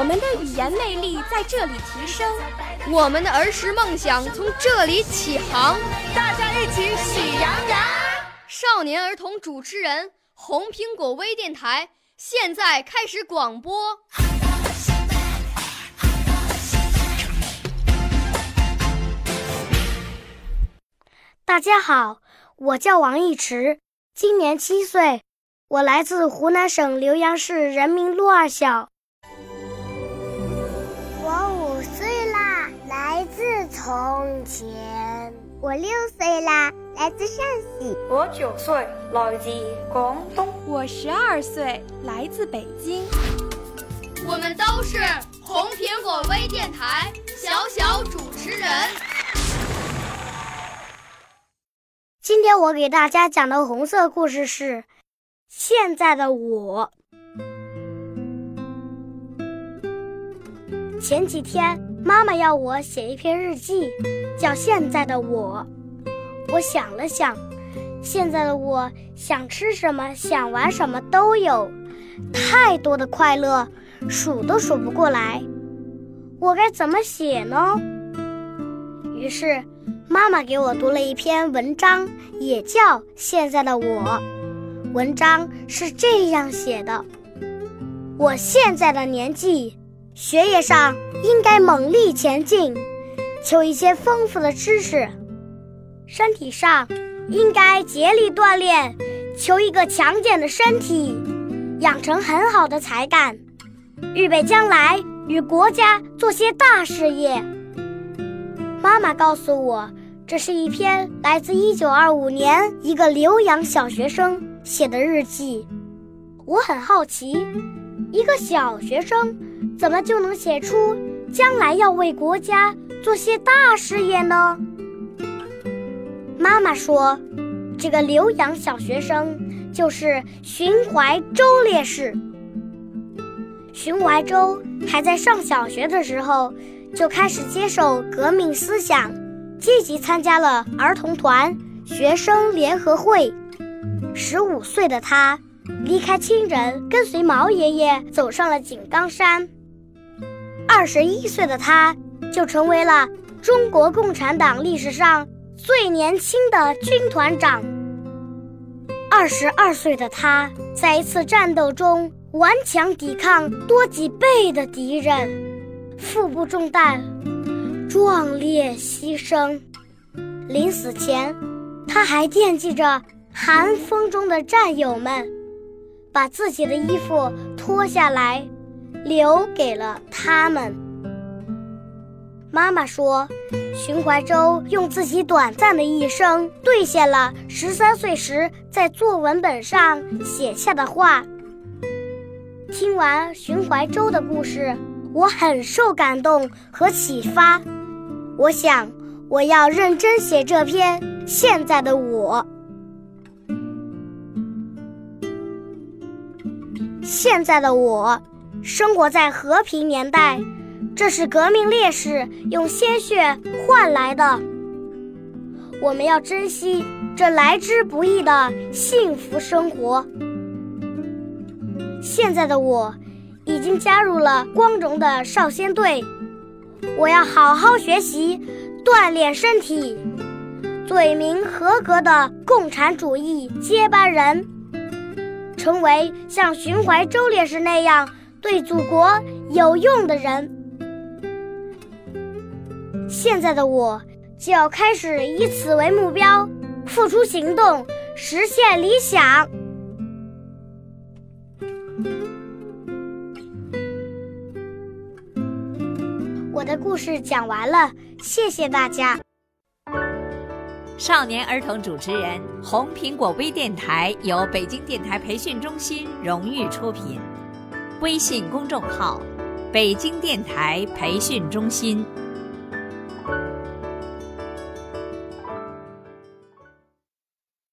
我们的语言魅力在这里提升，我们的儿时梦想从这里起航。大家一起喜羊羊。少年儿童主持人，红苹果微电台现在开始广播。大家好，我叫王一池，今年七岁，我来自湖南省浏阳市人民路二小。从前。我六岁啦，来自陕西。我九岁，来自广东。我十二岁，来自北京。我们都是红苹果微电台小小主持人。今天我给大家讲的红色故事是现在的我。前几天，妈妈要我写一篇日记，叫《现在的我》。我想了想，现在的我想吃什么、想玩什么都有，太多的快乐，数都数不过来。我该怎么写呢？于是。妈妈给我读了一篇文章，也叫《现在的我》。文章是这样写的：我现在的年纪，学业上应该猛力前进，求一些丰富的知识；身体上应该竭力锻炼，求一个强健的身体，养成很好的才干，预备将来与国家做些大事业。妈妈告诉我。这是一篇来自1925年一个留洋小学生写的日记。我很好奇，一个小学生怎么就能写出将来要为国家做些大事业呢？妈妈说，这个浏阳小学生就是荀怀洲烈士。荀怀洲还在上小学的时候就开始接受革命思想。积极参加了儿童团、学生联合会。十五岁的他离开亲人，跟随毛爷爷走上了井冈山。二十一岁的他就成为了中国共产党历史上最年轻的军团长。二十二岁的他在一次战斗中顽强抵抗多几倍的敌人，腹部中弹。壮烈牺牲，临死前，他还惦记着寒风中的战友们，把自己的衣服脱下来，留给了他们。妈妈说，荀怀洲用自己短暂的一生兑现了十三岁时在作文本上写下的话。听完荀怀洲的故事，我很受感动和启发。我想，我要认真写这篇现在的我。现在的我，生活在和平年代，这是革命烈士用鲜血换来的。我们要珍惜这来之不易的幸福生活。现在的我，已经加入了光荣的少先队。我要好好学习，锻炼身体，做一名合格的共产主义接班人，成为像寻怀洲烈士那样对祖国有用的人。现在的我就要开始以此为目标，付出行动，实现理想。我的故事讲完了，谢谢大家。少年儿童主持人，红苹果微电台由北京电台培训中心荣誉出品。微信公众号“北京电台培训中心”。